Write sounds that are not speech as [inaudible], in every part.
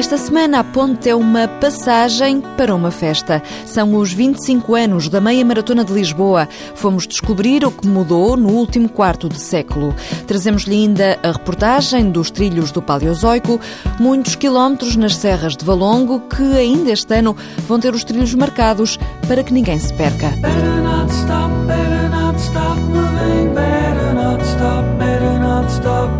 Esta semana a ponte é uma passagem para uma festa. São os 25 anos da Meia Maratona de Lisboa. Fomos descobrir o que mudou no último quarto de século. Trazemos-lhe ainda a reportagem dos trilhos do Paleozoico, muitos quilómetros nas serras de Valongo que ainda este ano vão ter os trilhos marcados para que ninguém se perca. Better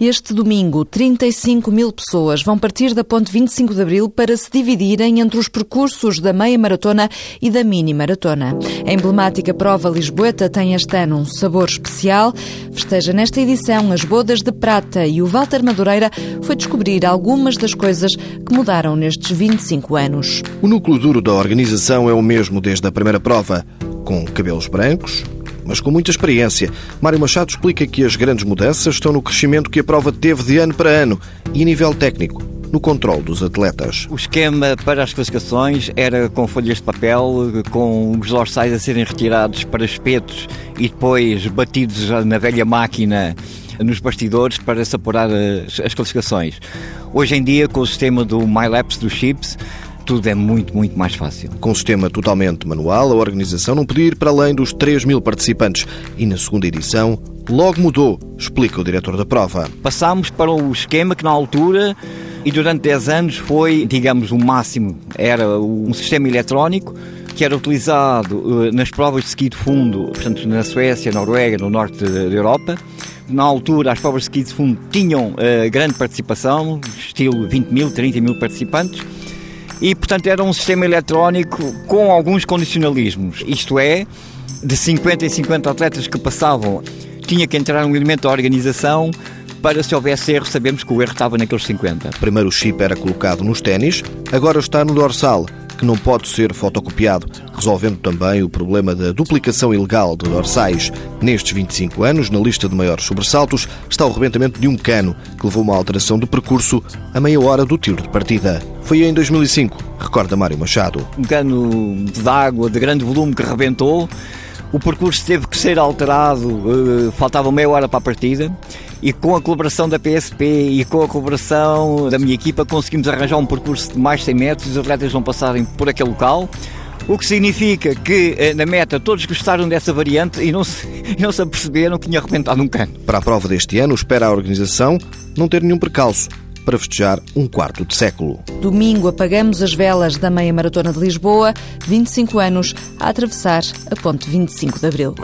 Este domingo, 35 mil pessoas vão partir da Ponte 25 de Abril para se dividirem entre os percursos da meia maratona e da mini maratona. A emblemática prova lisboeta tem este ano um sabor especial. Festeja nesta edição as bodas de prata e o Walter Madureira foi descobrir algumas das coisas que mudaram nestes 25 anos. O núcleo duro da organização é o mesmo desde a primeira prova, com cabelos brancos, mas com muita experiência. Mário Machado explica que as grandes mudanças estão no crescimento que a prova teve de ano para ano e a nível técnico no controle dos atletas. O esquema para as classificações era com folhas de papel, com os dorsais a serem retirados para espetos e depois batidos na velha máquina nos bastidores para se apurar as, as classificações. Hoje em dia, com o sistema do MyLapse dos chips, tudo é muito, muito mais fácil. Com um sistema totalmente manual, a organização não podia ir para além dos 3 mil participantes e na segunda edição logo mudou, explica o diretor da prova. Passámos para o esquema que na altura e durante 10 anos foi, digamos, o máximo. Era um sistema eletrónico que era utilizado eh, nas provas de ski de fundo, portanto na Suécia, Noruega, no norte da Europa. Na altura, as provas de ski de fundo tinham uh, grande participação, estilo 20 mil, 30 mil participantes e, portanto, era um sistema eletrónico com alguns condicionalismos. Isto é, de 50 em 50 atletas que passavam, tinha que entrar um elemento da organização para se houvesse erro, sabemos que o erro estava naqueles 50. Primeiro o chip era colocado nos ténis, agora está no dorsal que não pode ser fotocopiado, resolvendo também o problema da duplicação ilegal de dorsais. Nestes 25 anos, na lista de maiores sobressaltos, está o rebentamento de um cano, que levou uma alteração de percurso a meia hora do tiro de partida. Foi em 2005, recorda Mário Machado. Um cano de água de grande volume que rebentou, o percurso teve que ser alterado, eh, faltava meia hora para a partida e com a colaboração da PSP e com a colaboração da minha equipa conseguimos arranjar um percurso de mais 100 metros e os atletas vão passarem por aquele local. O que significa que eh, na meta todos gostaram dessa variante e não se, [laughs] não se aperceberam que tinha arrebentado um cano. Para a prova deste ano, espera a organização não ter nenhum percalço para festejar um quarto de século. Domingo apagamos as velas da meia maratona de Lisboa, 25 anos a atravessar a ponte 25 de Abril.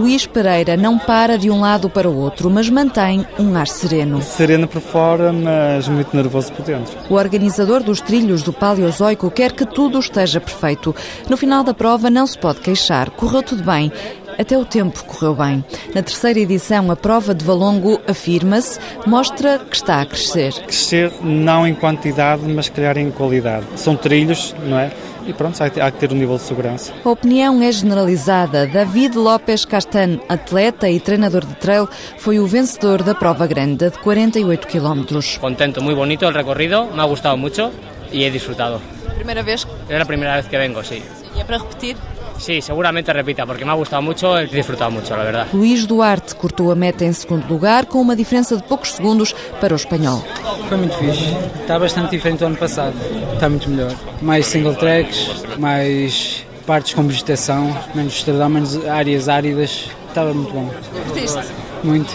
Luís Pereira não para de um lado para o outro, mas mantém um ar sereno. Sereno por fora, mas muito nervoso por dentro. O organizador dos trilhos do Paleozoico quer que tudo esteja perfeito. No final da prova não se pode queixar, correu tudo bem. Até o tempo correu bem. Na terceira edição, a prova de Valongo afirma-se, mostra que está a crescer. Crescer não em quantidade, mas calhar em qualidade. São trilhos, não é? e pronto, há que ter um nível de segurança. A opinião é generalizada. David López Castan, atleta e treinador de trail, foi o vencedor da prova grande de 48 km. Contento, muito bonito o recorrido, me ha gustado muito e he disfrutado. Primeira vez? É a primeira vez que vengo, sim. E é para repetir? Sí, seguramente repita, porque me ha gustado mucho, he disfrutado mucho, la verdad. Luís Duarte cortou a meta em segundo lugar, com uma diferença de poucos segundos para o espanhol. Foi muito fixe. Está bastante diferente do ano passado. Está muito melhor. Mais single tracks, mais partes com vegetação, menos estradão, menos áreas áridas. Estava muito bom. Divertiste? Muito.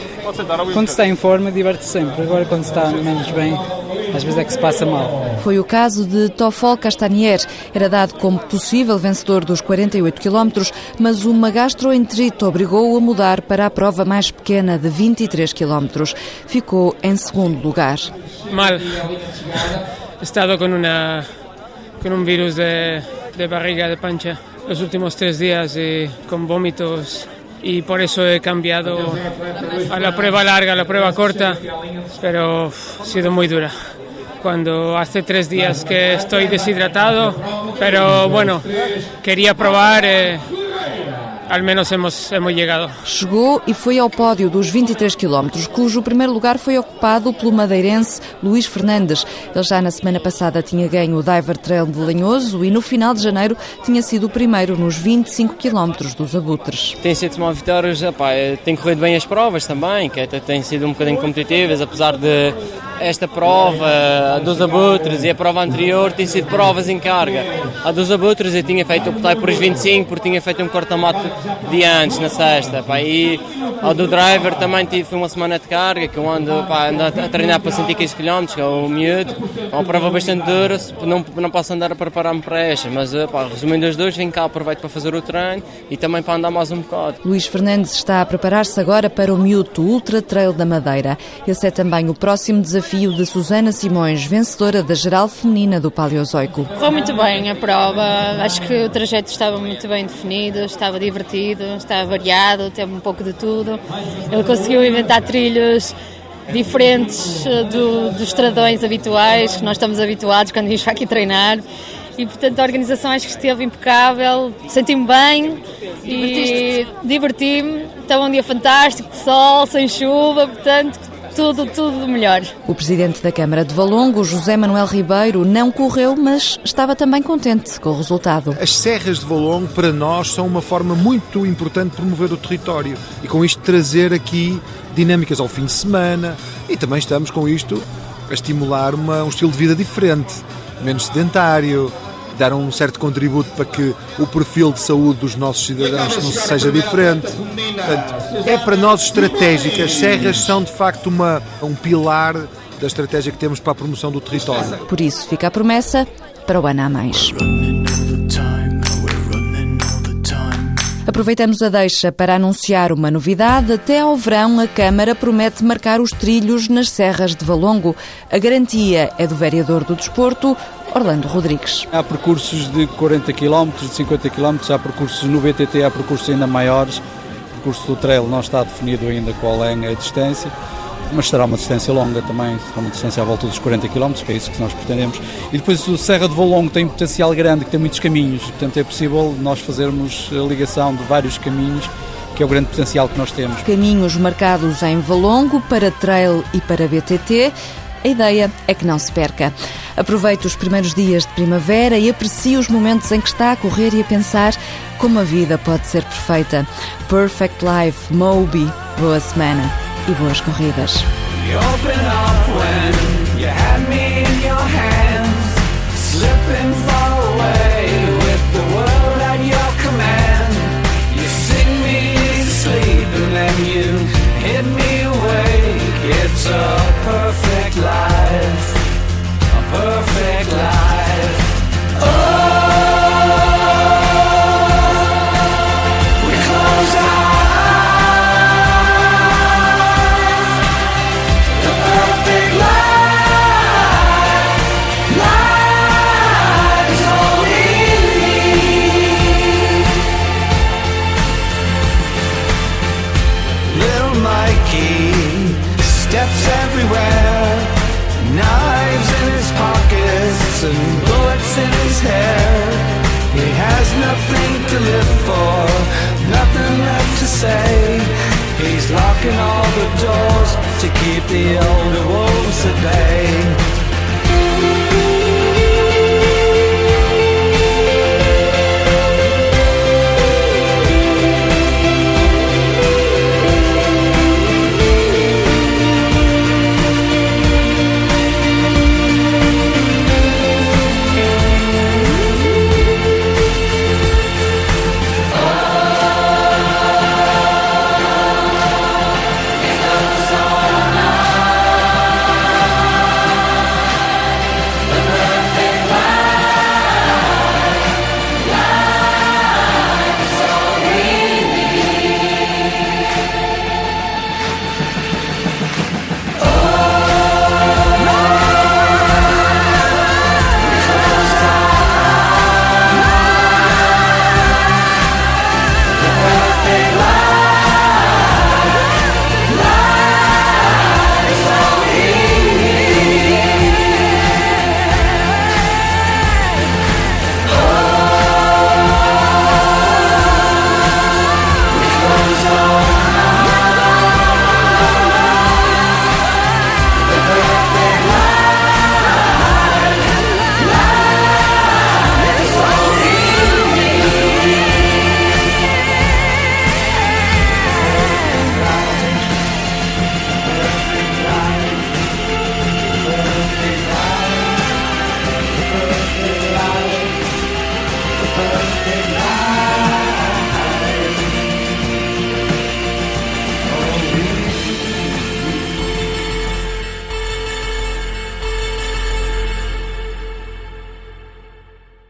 Quando se está em forma, diverte-se sempre. Agora, quando se está menos bem, às vezes é que se passa mal. Foi o caso de Toffol Castanier. Era dado como possível vencedor dos 48 km, mas uma gastroenterite obrigou-o a mudar para a prova mais pequena de 23 km. Ficou em segundo lugar. Mal. Estado com, uma, com um vírus de, de barriga, de pancha, os últimos três dias e com vómitos y por eso he cambiado a la prueba larga, a la prueba corta, pero ha sido muy dura. Cuando hace tres días que estoy deshidratado, pero bueno, quería probar, eh, al menos hemos, hemos llegado. Chegou e foi ao pódio dos 23 quilómetros, cujo primeiro lugar foi ocupado pelo madeirense Luís Fernandes. Ele já na semana passada tinha ganho o Diver Trail de Lanhoso e no final de janeiro tinha sido o primeiro nos 25 quilómetros dos Abutres. Tem sido uma vitória, epá, tem corrido bem as provas também, que até têm sido um bocadinho competitivas, apesar de esta prova, a dos abutres e a prova anterior, têm sido provas em carga. A dos abutres eu tinha feito, optei por os 25, porque tinha feito um corta-mato de antes, na sexta. Pá, e ao do driver também tive uma semana de carga, que eu ando, pá, ando a treinar para 115 km, que é o miúdo. É uma prova bastante dura, não, não posso andar a preparar-me para esta, mas pá, resumindo as duas, vem cá, aproveito para fazer o treino e também para andar mais um bocado. Luís Fernandes está a preparar-se agora para o Miúdo Ultra Trail da Madeira. Esse é também o próximo desafio desafio de Susana Simões, vencedora da geral feminina do Paleozoico. Foi muito bem a prova, acho que o trajeto estava muito bem definido, estava divertido, estava variado, teve um pouco de tudo. Ele conseguiu inventar trilhos diferentes eh, do, dos estradões habituais que nós estamos habituados quando vimos aqui treinar e portanto a organização acho que esteve impecável, senti-me bem e diverti-me. Estava um dia fantástico, de sol, sem chuva, portanto tudo, tudo melhor. O presidente da Câmara de Valongo, José Manuel Ribeiro, não correu, mas estava também contente com o resultado. As serras de Valongo, para nós, são uma forma muito importante de promover o território e com isto trazer aqui dinâmicas ao fim de semana e também estamos com isto a estimular uma, um estilo de vida diferente, menos sedentário, dar um certo contributo para que o perfil de saúde dos nossos cidadãos não seja diferente. Portanto, é para nós estratégico. As serras são de facto uma, um pilar da estratégia que temos para a promoção do território. Por isso fica a promessa para o ano a mais. Aproveitamos a deixa para anunciar uma novidade. Até ao verão, a Câmara promete marcar os trilhos nas serras de Valongo. A garantia é do vereador do Desporto, Orlando Rodrigues. Há percursos de 40 km, de 50 km, há percursos no BTT, há percursos ainda maiores. O percurso do trail não está definido ainda qual é a distância, mas será uma distância longa também, será uma distância à volta dos 40 km, que é isso que nós pretendemos. E depois o Serra de Valongo tem um potencial grande, que tem muitos caminhos, portanto é possível nós fazermos a ligação de vários caminhos que é o grande potencial que nós temos. Caminhos marcados em Valongo para trail e para BTT. A ideia é que não se perca. Aproveite os primeiros dias de primavera e aprecie os momentos em que está a correr e a pensar como a vida pode ser perfeita. Perfect Life, Moby. Boa semana e boas corridas.